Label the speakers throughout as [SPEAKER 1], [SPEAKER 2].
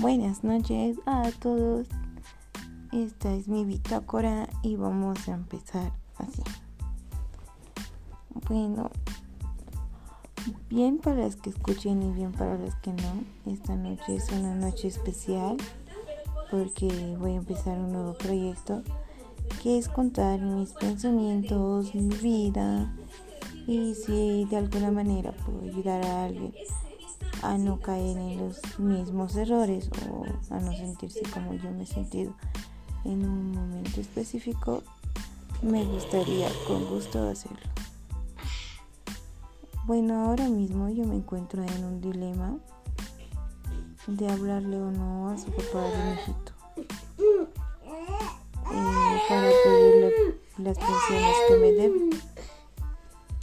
[SPEAKER 1] Buenas noches a todos. Esta es mi bitácora y vamos a empezar así. Bueno, bien para los que escuchen y bien para los que no. Esta noche es una noche especial porque voy a empezar un nuevo proyecto que es contar mis pensamientos, mi vida y si de alguna manera puedo ayudar a alguien a no caer en los mismos errores o a no sentirse como yo me he sentido en un momento específico, me gustaría con gusto hacerlo. Bueno, ahora mismo yo me encuentro en un dilema de hablarle o no a su papá de hijito eh, para pedirle las pensiones que me deben.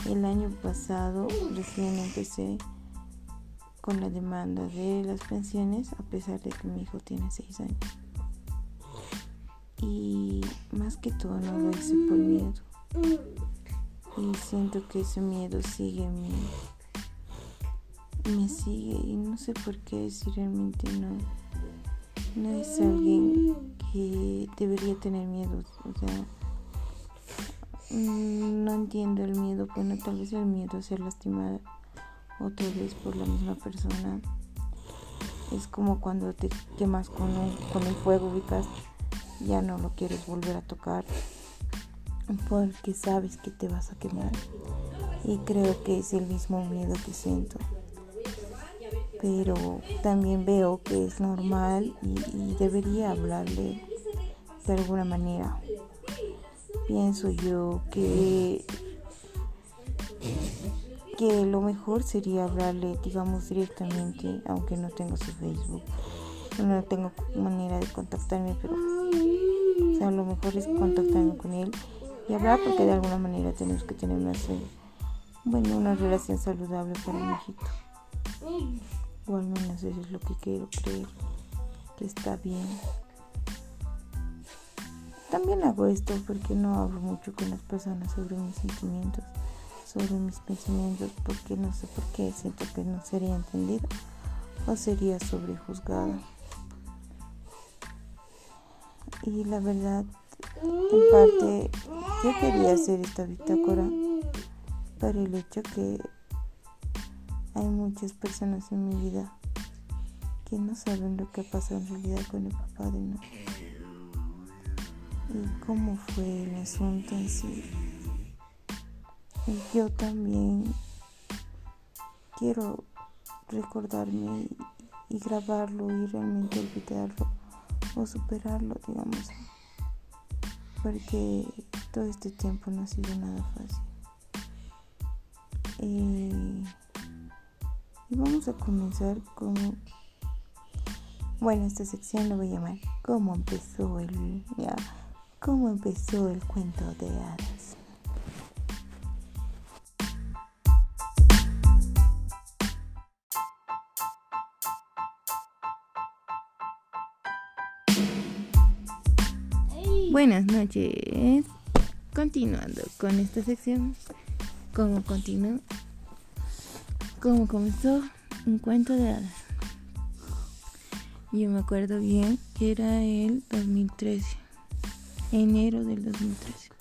[SPEAKER 1] El año pasado recién empecé con la demanda de las pensiones a pesar de que mi hijo tiene 6 años. Y más que todo no lo hice por miedo. Y siento que ese miedo sigue me, me sigue y no sé por qué si realmente no no es alguien que debería tener miedo. O sea, mm, no entiendo el miedo. Bueno, tal vez el miedo a ser lastimada otra vez por la misma persona. Es como cuando te quemas con, con el fuego, ubicas, ya no lo quieres volver a tocar porque sabes que te vas a quemar. Y creo que es el mismo miedo que siento. Pero también veo que es normal y, y debería hablarle de alguna manera. Pienso yo que que lo mejor sería hablarle, digamos, directamente, aunque no tengo su Facebook, no tengo manera de contactarme, pero o sea, lo mejor es contactarme con él y hablar porque de alguna manera tenemos que tener una, bueno, una relación saludable para mi hijito. O al menos eso es lo que quiero creer, que está bien. También hago esto porque no hablo mucho con las personas sobre mis sentimientos sobre mis pensamientos porque no sé por qué siento que no sería entendido o sería sobrejuzgada. Y la verdad, en parte, yo quería hacer esta bitácora para el hecho que hay muchas personas en mi vida que no saben lo que pasado en realidad con el papá de no. Y cómo fue el asunto en sí yo también quiero recordarme y, grabarlo y realmente olvidarlo o superarlo, digamos. Porque todo este tiempo no ha sido nada fácil. Y vamos a comenzar con... Bueno, esta sección lo voy a llamar ¿Cómo empezó el... Ya, ¿Cómo empezó el cuento de hadas? Buenas noches. Continuando con esta sección, ¿cómo continuó? ¿Cómo comenzó? Un cuento de hadas. Yo me acuerdo bien que era el 2013, enero del 2013.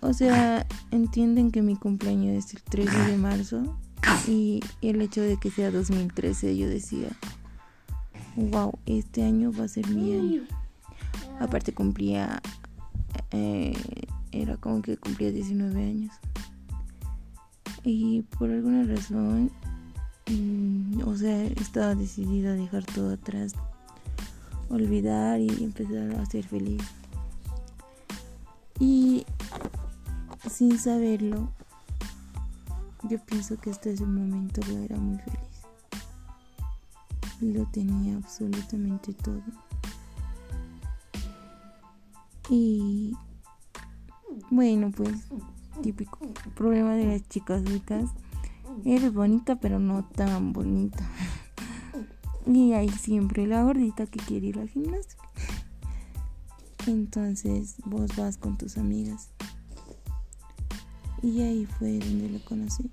[SPEAKER 1] O sea, entienden que mi cumpleaños es el 13 de marzo y el hecho de que sea 2013 yo decía, wow, este año va a ser mi año. Aparte cumplía, eh, era como que cumplía 19 años. Y por alguna razón, mm, o sea, estaba decidida a dejar todo atrás, olvidar y empezar a ser feliz. Y sin saberlo, yo pienso que hasta ese momento yo era muy feliz. Lo tenía absolutamente todo. Y bueno, pues típico problema de las chicas ricas. Eres bonita, pero no tan bonita. Y hay siempre la gordita que quiere ir al gimnasio. Entonces vos vas con tus amigas. Y ahí fue donde lo conocí.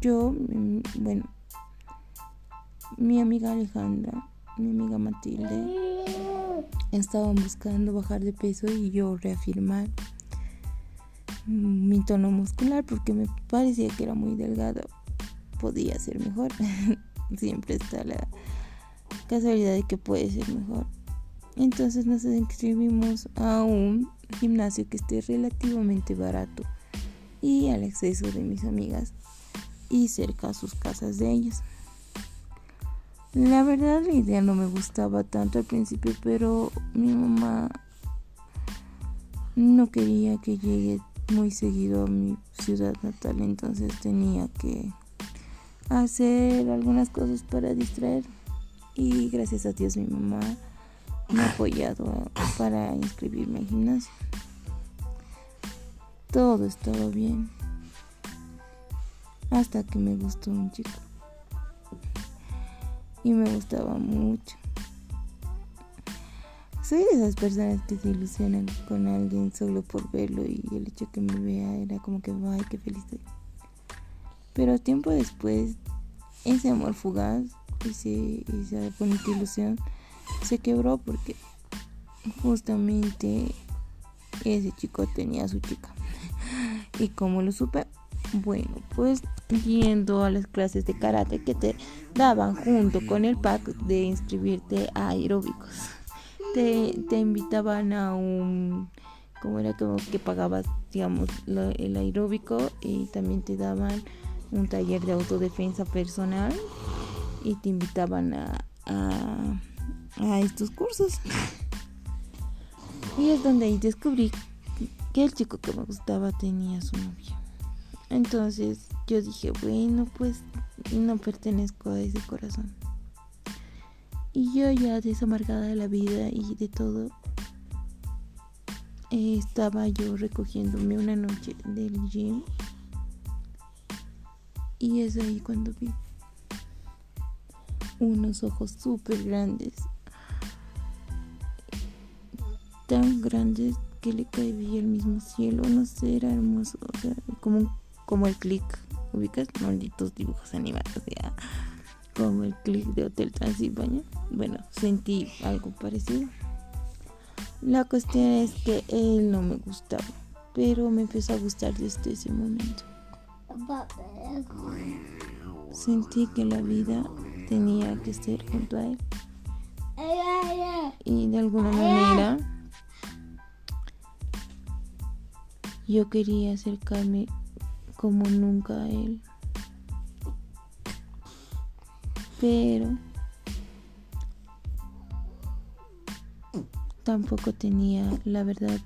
[SPEAKER 1] yo, mm, bueno, mi amiga Alejandra, mi amiga Matilde, estaban buscando bajar de peso y yo reafirmar mi tono muscular porque me parecía que era muy delgado. Podía ser mejor. Siempre está la casualidad de que puede ser mejor. Entonces nos inscribimos a un gimnasio que esté relativamente barato y al acceso de mis amigas y cerca a sus casas de ellas. La verdad la idea no me gustaba tanto al principio, pero mi mamá no quería que llegue muy seguido a mi ciudad natal, entonces tenía que hacer algunas cosas para distraer y gracias a Dios mi mamá me ha apoyado para inscribirme al gimnasio. Todo estaba bien. Hasta que me gustó un chico. Y me gustaba mucho. Soy de esas personas que se ilusionan con alguien solo por verlo y el hecho que me vea era como que, ay, qué feliz estoy. Pero tiempo después, ese amor fugaz, ese, esa bonita ilusión, se quebró porque justamente ese chico tenía a su chica. ¿Y como lo supe? Bueno, pues yendo a las clases de karate que te daban junto con el pack de inscribirte a aeróbicos. Te, te invitaban a un, como era como que pagabas, digamos, el aeróbico y también te daban un taller de autodefensa personal y te invitaban a, a a estos cursos. Y es donde ahí descubrí que el chico que me gustaba tenía su novia. Entonces yo dije, bueno, pues no pertenezco a ese corazón. Y yo ya desamargada de la vida y de todo, eh, estaba yo recogiéndome una noche del gym. Y es ahí cuando vi unos ojos súper grandes tan grandes que le caía el mismo cielo, no sé, era hermoso, o sea, como, como el click, ubicas malditos dibujos animados, ya, como el click de Hotel Transilvania, bueno, sentí algo parecido. La cuestión es que él no me gustaba, pero me empezó a gustar desde ese momento. Sentí que la vida tenía que ser junto a él. Y de alguna manera Yo quería acercarme como nunca él. Pero tampoco tenía la verdad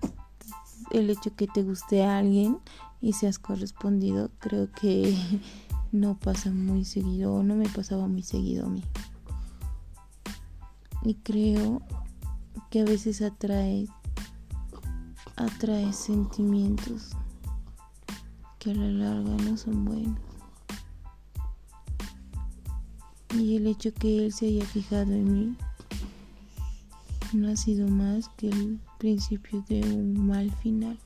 [SPEAKER 1] el hecho que te guste a alguien y seas correspondido creo que no pasa muy seguido o no me pasaba muy seguido a mí y creo que a veces atrae atrae sentimientos que a la larga no son buenos. Y el hecho que él se haya fijado en mí no ha sido más que el principio de un mal final.